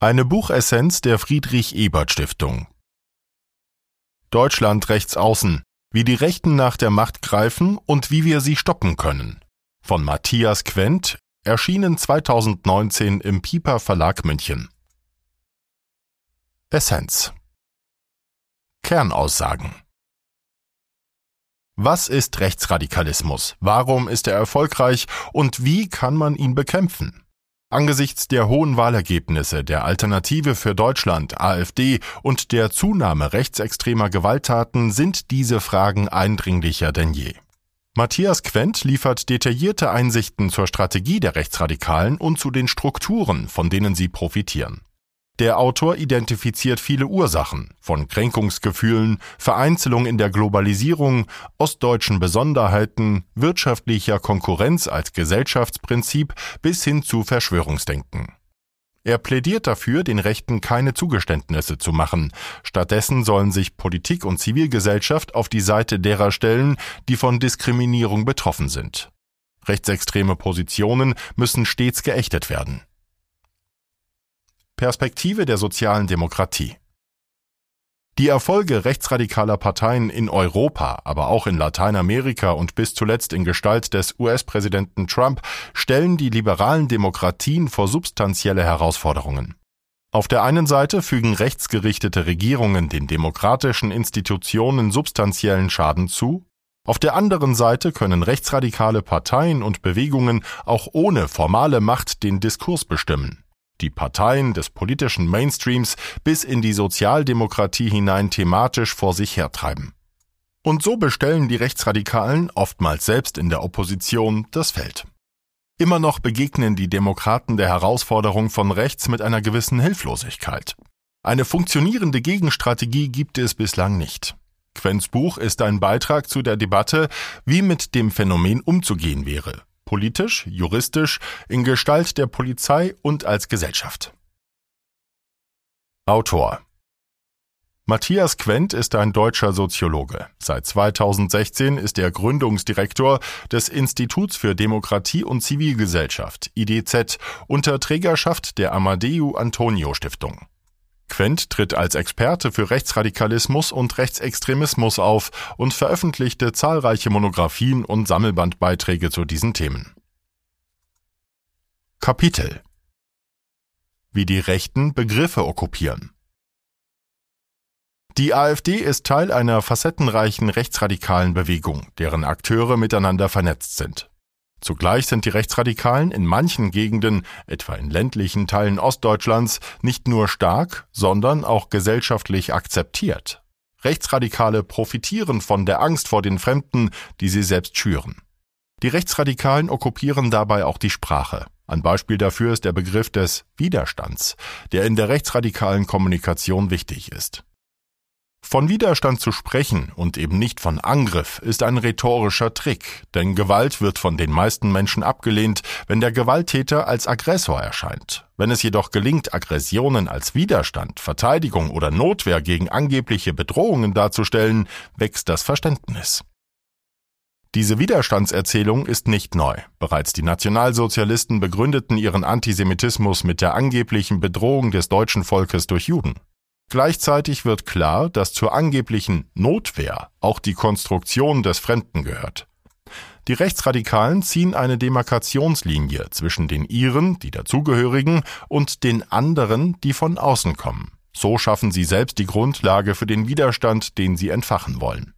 Eine Buchessenz der Friedrich Ebert Stiftung. Deutschland rechts außen. Wie die Rechten nach der Macht greifen und wie wir sie stoppen können. Von Matthias Quent, erschienen 2019 im Piper Verlag München. Essenz. Kernaussagen. Was ist Rechtsradikalismus? Warum ist er erfolgreich und wie kann man ihn bekämpfen? Angesichts der hohen Wahlergebnisse der Alternative für Deutschland AfD und der Zunahme rechtsextremer Gewalttaten sind diese Fragen eindringlicher denn je. Matthias Quent liefert detaillierte Einsichten zur Strategie der Rechtsradikalen und zu den Strukturen, von denen sie profitieren. Der Autor identifiziert viele Ursachen, von Kränkungsgefühlen, Vereinzelung in der Globalisierung, ostdeutschen Besonderheiten, wirtschaftlicher Konkurrenz als Gesellschaftsprinzip bis hin zu Verschwörungsdenken. Er plädiert dafür, den Rechten keine Zugeständnisse zu machen. Stattdessen sollen sich Politik und Zivilgesellschaft auf die Seite derer stellen, die von Diskriminierung betroffen sind. Rechtsextreme Positionen müssen stets geächtet werden. Perspektive der sozialen Demokratie. Die Erfolge rechtsradikaler Parteien in Europa, aber auch in Lateinamerika und bis zuletzt in Gestalt des US-Präsidenten Trump stellen die liberalen Demokratien vor substanzielle Herausforderungen. Auf der einen Seite fügen rechtsgerichtete Regierungen den demokratischen Institutionen substanziellen Schaden zu, auf der anderen Seite können rechtsradikale Parteien und Bewegungen auch ohne formale Macht den Diskurs bestimmen die Parteien des politischen Mainstreams bis in die Sozialdemokratie hinein thematisch vor sich hertreiben. Und so bestellen die Rechtsradikalen, oftmals selbst in der Opposition, das Feld. Immer noch begegnen die Demokraten der Herausforderung von rechts mit einer gewissen Hilflosigkeit. Eine funktionierende Gegenstrategie gibt es bislang nicht. Quens Buch ist ein Beitrag zu der Debatte, wie mit dem Phänomen umzugehen wäre, politisch, juristisch, in Gestalt der Polizei und als Gesellschaft. Autor Matthias Quent ist ein deutscher Soziologe. Seit 2016 ist er Gründungsdirektor des Instituts für Demokratie und Zivilgesellschaft IDZ unter Trägerschaft der Amadeu Antonio Stiftung. Quent tritt als Experte für Rechtsradikalismus und Rechtsextremismus auf und veröffentlichte zahlreiche Monographien und Sammelbandbeiträge zu diesen Themen. Kapitel Wie die Rechten Begriffe okkupieren Die AfD ist Teil einer facettenreichen rechtsradikalen Bewegung, deren Akteure miteinander vernetzt sind. Zugleich sind die Rechtsradikalen in manchen Gegenden, etwa in ländlichen Teilen Ostdeutschlands, nicht nur stark, sondern auch gesellschaftlich akzeptiert. Rechtsradikale profitieren von der Angst vor den Fremden, die sie selbst schüren. Die Rechtsradikalen okkupieren dabei auch die Sprache. Ein Beispiel dafür ist der Begriff des Widerstands, der in der rechtsradikalen Kommunikation wichtig ist. Von Widerstand zu sprechen und eben nicht von Angriff ist ein rhetorischer Trick, denn Gewalt wird von den meisten Menschen abgelehnt, wenn der Gewalttäter als Aggressor erscheint. Wenn es jedoch gelingt, Aggressionen als Widerstand, Verteidigung oder Notwehr gegen angebliche Bedrohungen darzustellen, wächst das Verständnis. Diese Widerstandserzählung ist nicht neu. Bereits die Nationalsozialisten begründeten ihren Antisemitismus mit der angeblichen Bedrohung des deutschen Volkes durch Juden. Gleichzeitig wird klar, dass zur angeblichen Notwehr auch die Konstruktion des Fremden gehört. Die Rechtsradikalen ziehen eine Demarkationslinie zwischen den ihren, die dazugehörigen, und den anderen, die von außen kommen. So schaffen sie selbst die Grundlage für den Widerstand, den sie entfachen wollen.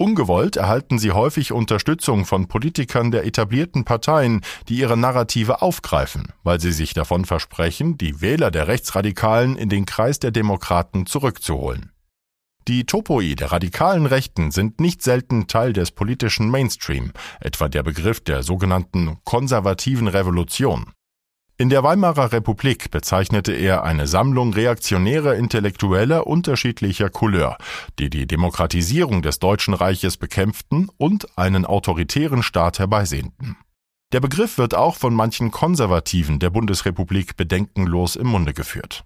Ungewollt erhalten sie häufig Unterstützung von Politikern der etablierten Parteien, die ihre Narrative aufgreifen, weil sie sich davon versprechen, die Wähler der Rechtsradikalen in den Kreis der Demokraten zurückzuholen. Die Topoi der radikalen Rechten sind nicht selten Teil des politischen Mainstream, etwa der Begriff der sogenannten konservativen Revolution. In der Weimarer Republik bezeichnete er eine Sammlung reaktionärer Intellektueller unterschiedlicher Couleur, die die Demokratisierung des Deutschen Reiches bekämpften und einen autoritären Staat herbeisehnten. Der Begriff wird auch von manchen Konservativen der Bundesrepublik bedenkenlos im Munde geführt.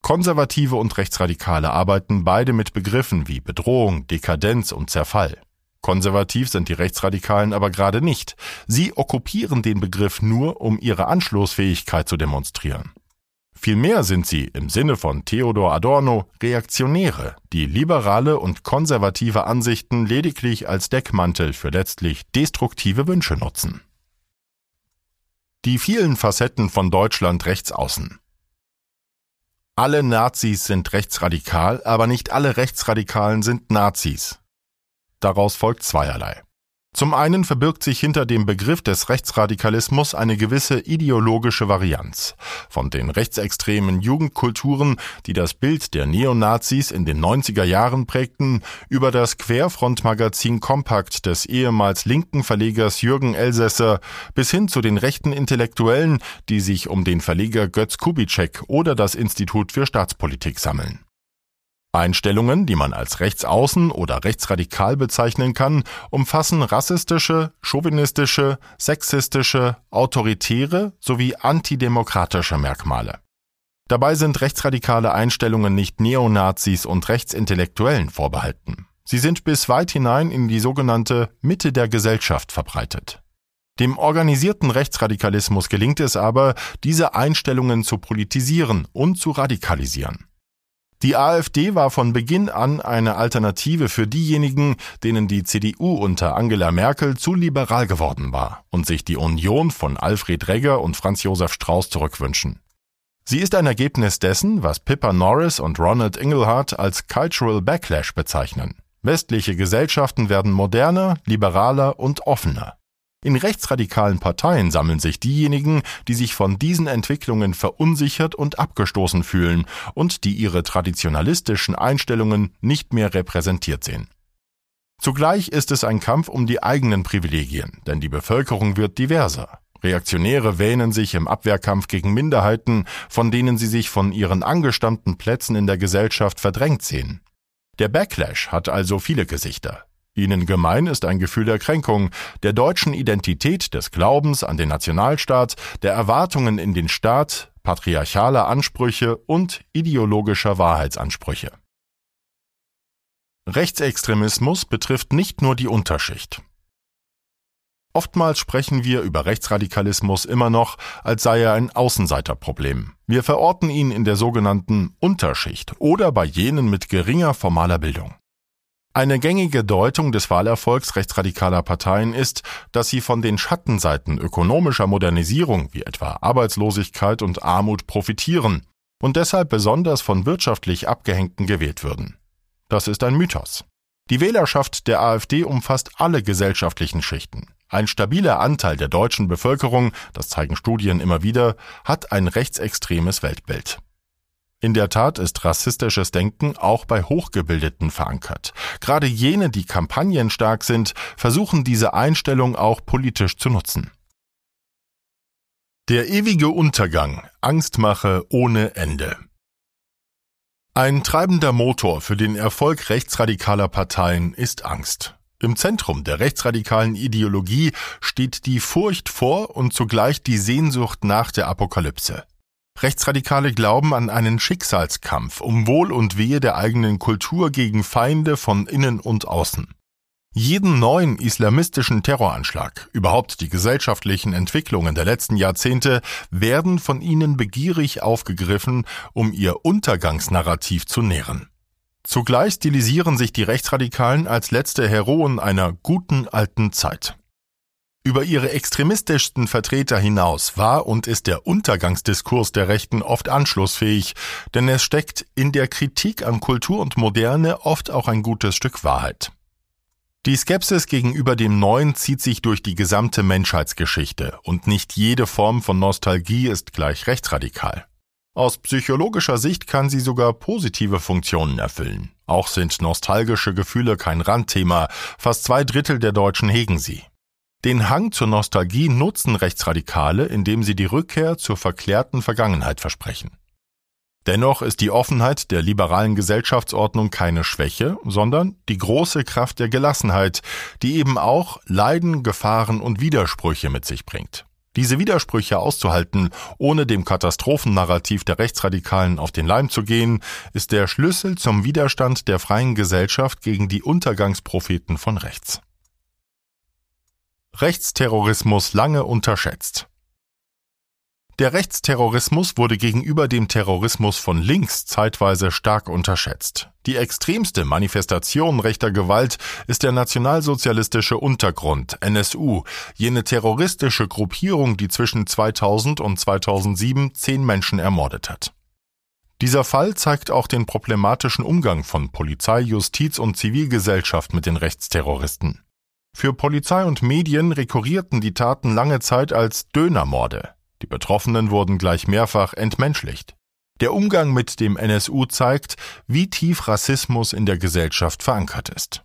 Konservative und Rechtsradikale arbeiten beide mit Begriffen wie Bedrohung, Dekadenz und Zerfall. Konservativ sind die Rechtsradikalen aber gerade nicht. Sie okkupieren den Begriff nur, um ihre Anschlussfähigkeit zu demonstrieren. Vielmehr sind sie im Sinne von Theodor Adorno Reaktionäre, die liberale und konservative Ansichten lediglich als Deckmantel für letztlich destruktive Wünsche nutzen. Die vielen Facetten von Deutschland rechtsaußen. Alle Nazis sind rechtsradikal, aber nicht alle Rechtsradikalen sind Nazis. Daraus folgt zweierlei. Zum einen verbirgt sich hinter dem Begriff des Rechtsradikalismus eine gewisse ideologische Varianz. Von den rechtsextremen Jugendkulturen, die das Bild der Neonazis in den 90er Jahren prägten, über das Querfrontmagazin Kompakt des ehemals linken Verlegers Jürgen Elsässer bis hin zu den rechten Intellektuellen, die sich um den Verleger Götz Kubitschek oder das Institut für Staatspolitik sammeln. Einstellungen, die man als rechtsaußen oder rechtsradikal bezeichnen kann, umfassen rassistische, chauvinistische, sexistische, autoritäre sowie antidemokratische Merkmale. Dabei sind rechtsradikale Einstellungen nicht Neonazis und Rechtsintellektuellen vorbehalten. Sie sind bis weit hinein in die sogenannte Mitte der Gesellschaft verbreitet. Dem organisierten Rechtsradikalismus gelingt es aber, diese Einstellungen zu politisieren und zu radikalisieren. Die AfD war von Beginn an eine Alternative für diejenigen, denen die CDU unter Angela Merkel zu liberal geworden war und sich die Union von Alfred Regger und Franz Josef Strauß zurückwünschen. Sie ist ein Ergebnis dessen, was Pippa Norris und Ronald Inglehart als Cultural Backlash bezeichnen. Westliche Gesellschaften werden moderner, liberaler und offener. In rechtsradikalen Parteien sammeln sich diejenigen, die sich von diesen Entwicklungen verunsichert und abgestoßen fühlen und die ihre traditionalistischen Einstellungen nicht mehr repräsentiert sehen. Zugleich ist es ein Kampf um die eigenen Privilegien, denn die Bevölkerung wird diverser. Reaktionäre wähnen sich im Abwehrkampf gegen Minderheiten, von denen sie sich von ihren angestammten Plätzen in der Gesellschaft verdrängt sehen. Der Backlash hat also viele Gesichter. Ihnen gemein ist ein Gefühl der Kränkung, der deutschen Identität, des Glaubens an den Nationalstaat, der Erwartungen in den Staat, patriarchaler Ansprüche und ideologischer Wahrheitsansprüche. Rechtsextremismus betrifft nicht nur die Unterschicht. Oftmals sprechen wir über Rechtsradikalismus immer noch, als sei er ein Außenseiterproblem. Wir verorten ihn in der sogenannten Unterschicht oder bei jenen mit geringer formaler Bildung. Eine gängige Deutung des Wahlerfolgs rechtsradikaler Parteien ist, dass sie von den Schattenseiten ökonomischer Modernisierung wie etwa Arbeitslosigkeit und Armut profitieren und deshalb besonders von wirtschaftlich Abgehängten gewählt würden. Das ist ein Mythos. Die Wählerschaft der AfD umfasst alle gesellschaftlichen Schichten. Ein stabiler Anteil der deutschen Bevölkerung, das zeigen Studien immer wieder, hat ein rechtsextremes Weltbild. In der Tat ist rassistisches Denken auch bei Hochgebildeten verankert. Gerade jene, die kampagnenstark sind, versuchen diese Einstellung auch politisch zu nutzen. Der ewige Untergang, Angstmache ohne Ende. Ein treibender Motor für den Erfolg rechtsradikaler Parteien ist Angst. Im Zentrum der rechtsradikalen Ideologie steht die Furcht vor und zugleich die Sehnsucht nach der Apokalypse. Rechtsradikale glauben an einen Schicksalskampf um Wohl und Wehe der eigenen Kultur gegen Feinde von innen und außen. Jeden neuen islamistischen Terroranschlag, überhaupt die gesellschaftlichen Entwicklungen der letzten Jahrzehnte, werden von ihnen begierig aufgegriffen, um ihr Untergangsnarrativ zu nähren. Zugleich stilisieren sich die Rechtsradikalen als letzte Heroen einer guten alten Zeit. Über ihre extremistischsten Vertreter hinaus war und ist der Untergangsdiskurs der Rechten oft anschlussfähig, denn es steckt in der Kritik an Kultur und Moderne oft auch ein gutes Stück Wahrheit. Die Skepsis gegenüber dem Neuen zieht sich durch die gesamte Menschheitsgeschichte und nicht jede Form von Nostalgie ist gleich rechtsradikal. Aus psychologischer Sicht kann sie sogar positive Funktionen erfüllen. Auch sind nostalgische Gefühle kein Randthema, fast zwei Drittel der Deutschen hegen sie. Den Hang zur Nostalgie nutzen Rechtsradikale, indem sie die Rückkehr zur verklärten Vergangenheit versprechen. Dennoch ist die Offenheit der liberalen Gesellschaftsordnung keine Schwäche, sondern die große Kraft der Gelassenheit, die eben auch Leiden, Gefahren und Widersprüche mit sich bringt. Diese Widersprüche auszuhalten, ohne dem Katastrophennarrativ der Rechtsradikalen auf den Leim zu gehen, ist der Schlüssel zum Widerstand der freien Gesellschaft gegen die Untergangspropheten von rechts. Rechtsterrorismus lange unterschätzt. Der Rechtsterrorismus wurde gegenüber dem Terrorismus von links zeitweise stark unterschätzt. Die extremste Manifestation rechter Gewalt ist der nationalsozialistische Untergrund NSU, jene terroristische Gruppierung, die zwischen 2000 und 2007 zehn Menschen ermordet hat. Dieser Fall zeigt auch den problematischen Umgang von Polizei, Justiz und Zivilgesellschaft mit den Rechtsterroristen. Für Polizei und Medien rekurrierten die Taten lange Zeit als Dönermorde. Die Betroffenen wurden gleich mehrfach entmenschlicht. Der Umgang mit dem NSU zeigt, wie tief Rassismus in der Gesellschaft verankert ist.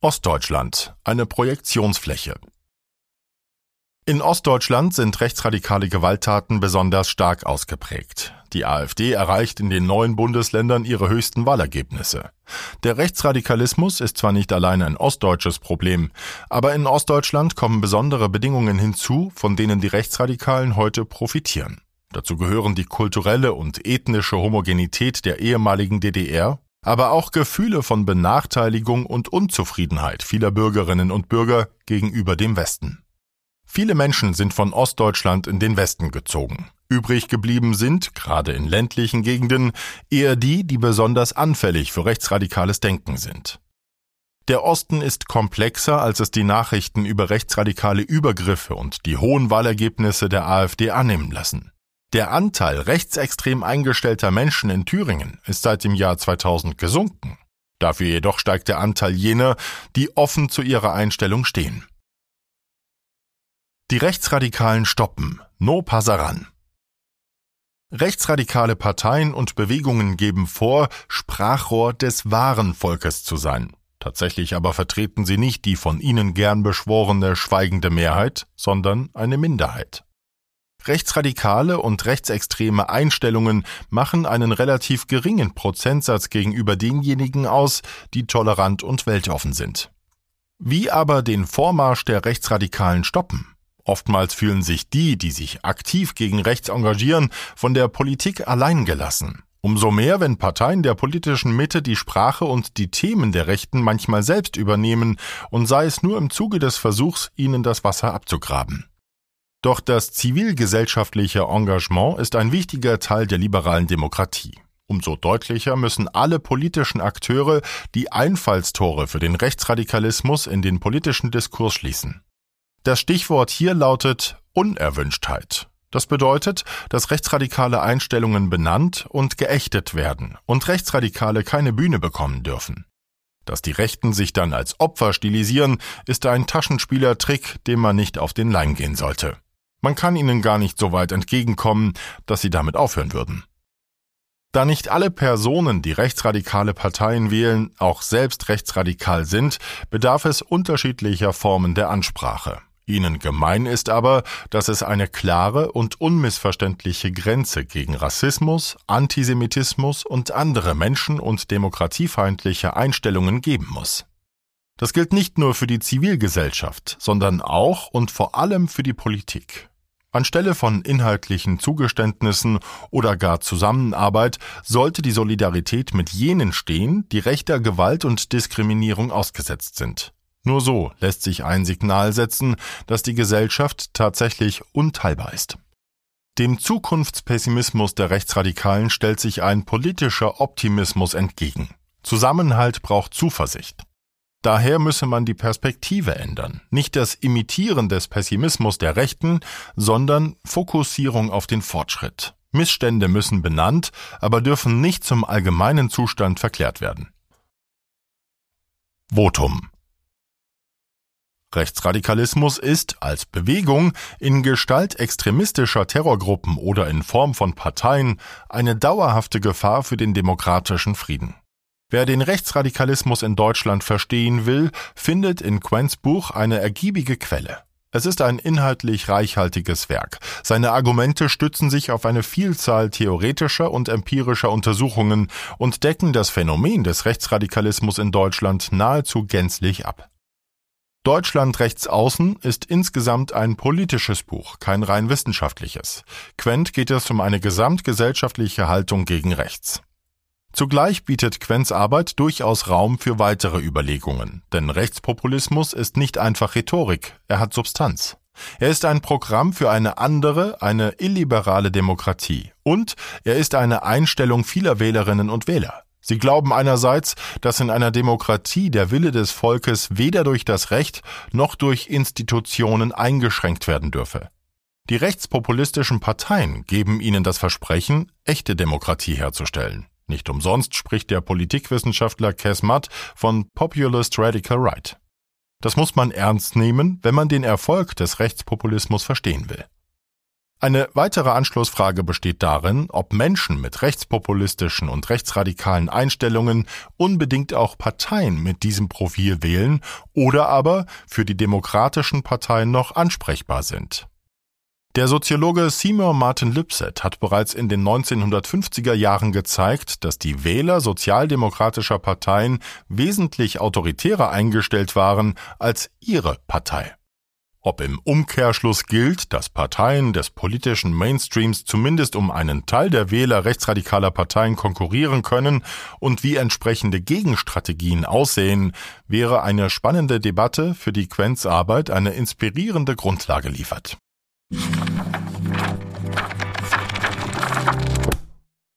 Ostdeutschland, eine Projektionsfläche. In Ostdeutschland sind rechtsradikale Gewalttaten besonders stark ausgeprägt. Die AfD erreicht in den neuen Bundesländern ihre höchsten Wahlergebnisse. Der Rechtsradikalismus ist zwar nicht allein ein ostdeutsches Problem, aber in Ostdeutschland kommen besondere Bedingungen hinzu, von denen die Rechtsradikalen heute profitieren. Dazu gehören die kulturelle und ethnische Homogenität der ehemaligen DDR, aber auch Gefühle von Benachteiligung und Unzufriedenheit vieler Bürgerinnen und Bürger gegenüber dem Westen. Viele Menschen sind von Ostdeutschland in den Westen gezogen. Übrig geblieben sind, gerade in ländlichen Gegenden, eher die, die besonders anfällig für rechtsradikales Denken sind. Der Osten ist komplexer, als es die Nachrichten über rechtsradikale Übergriffe und die hohen Wahlergebnisse der AfD annehmen lassen. Der Anteil rechtsextrem eingestellter Menschen in Thüringen ist seit dem Jahr 2000 gesunken. Dafür jedoch steigt der Anteil jener, die offen zu ihrer Einstellung stehen. Die Rechtsradikalen stoppen. No Passaran. Rechtsradikale Parteien und Bewegungen geben vor, Sprachrohr des wahren Volkes zu sein. Tatsächlich aber vertreten sie nicht die von ihnen gern beschworene schweigende Mehrheit, sondern eine Minderheit. Rechtsradikale und rechtsextreme Einstellungen machen einen relativ geringen Prozentsatz gegenüber denjenigen aus, die tolerant und weltoffen sind. Wie aber den Vormarsch der Rechtsradikalen stoppen? Oftmals fühlen sich die, die sich aktiv gegen rechts engagieren, von der Politik allein gelassen. Umso mehr, wenn Parteien der politischen Mitte die Sprache und die Themen der Rechten manchmal selbst übernehmen und sei es nur im Zuge des Versuchs, ihnen das Wasser abzugraben. Doch das zivilgesellschaftliche Engagement ist ein wichtiger Teil der liberalen Demokratie. Umso deutlicher müssen alle politischen Akteure die Einfallstore für den Rechtsradikalismus in den politischen Diskurs schließen. Das Stichwort hier lautet Unerwünschtheit. Das bedeutet, dass rechtsradikale Einstellungen benannt und geächtet werden und Rechtsradikale keine Bühne bekommen dürfen. Dass die Rechten sich dann als Opfer stilisieren, ist ein Taschenspielertrick, dem man nicht auf den Leim gehen sollte. Man kann ihnen gar nicht so weit entgegenkommen, dass sie damit aufhören würden. Da nicht alle Personen, die rechtsradikale Parteien wählen, auch selbst rechtsradikal sind, bedarf es unterschiedlicher Formen der Ansprache. Ihnen gemein ist aber, dass es eine klare und unmissverständliche Grenze gegen Rassismus, Antisemitismus und andere menschen- und demokratiefeindliche Einstellungen geben muss. Das gilt nicht nur für die Zivilgesellschaft, sondern auch und vor allem für die Politik. Anstelle von inhaltlichen Zugeständnissen oder gar Zusammenarbeit sollte die Solidarität mit jenen stehen, die rechter Gewalt und Diskriminierung ausgesetzt sind. Nur so lässt sich ein Signal setzen, dass die Gesellschaft tatsächlich unteilbar ist. Dem Zukunftspessimismus der Rechtsradikalen stellt sich ein politischer Optimismus entgegen. Zusammenhalt braucht Zuversicht. Daher müsse man die Perspektive ändern, nicht das Imitieren des Pessimismus der Rechten, sondern Fokussierung auf den Fortschritt. Missstände müssen benannt, aber dürfen nicht zum allgemeinen Zustand verklärt werden. Votum Rechtsradikalismus ist als Bewegung in Gestalt extremistischer Terrorgruppen oder in Form von Parteien eine dauerhafte Gefahr für den demokratischen Frieden. Wer den Rechtsradikalismus in Deutschland verstehen will, findet in Quents Buch eine ergiebige Quelle. Es ist ein inhaltlich reichhaltiges Werk. Seine Argumente stützen sich auf eine Vielzahl theoretischer und empirischer Untersuchungen und decken das Phänomen des Rechtsradikalismus in Deutschland nahezu gänzlich ab. Deutschland rechts außen ist insgesamt ein politisches Buch, kein rein wissenschaftliches. Quent geht es um eine gesamtgesellschaftliche Haltung gegen rechts. Zugleich bietet Quens Arbeit durchaus Raum für weitere Überlegungen, denn Rechtspopulismus ist nicht einfach Rhetorik, er hat Substanz. Er ist ein Programm für eine andere, eine illiberale Demokratie. Und er ist eine Einstellung vieler Wählerinnen und Wähler. Sie glauben einerseits, dass in einer Demokratie der Wille des Volkes weder durch das Recht noch durch Institutionen eingeschränkt werden dürfe. Die rechtspopulistischen Parteien geben ihnen das Versprechen, echte Demokratie herzustellen. Nicht umsonst spricht der Politikwissenschaftler Kes Mudd von Populist Radical Right. Das muss man ernst nehmen, wenn man den Erfolg des Rechtspopulismus verstehen will. Eine weitere Anschlussfrage besteht darin, ob Menschen mit rechtspopulistischen und rechtsradikalen Einstellungen unbedingt auch Parteien mit diesem Profil wählen oder aber für die demokratischen Parteien noch ansprechbar sind. Der Soziologe Seymour Martin Lipset hat bereits in den 1950er Jahren gezeigt, dass die Wähler sozialdemokratischer Parteien wesentlich autoritärer eingestellt waren als ihre Partei. Ob im Umkehrschluss gilt, dass Parteien des politischen Mainstreams zumindest um einen Teil der Wähler rechtsradikaler Parteien konkurrieren können und wie entsprechende Gegenstrategien aussehen, wäre eine spannende Debatte, für die Quents Arbeit eine inspirierende Grundlage liefert.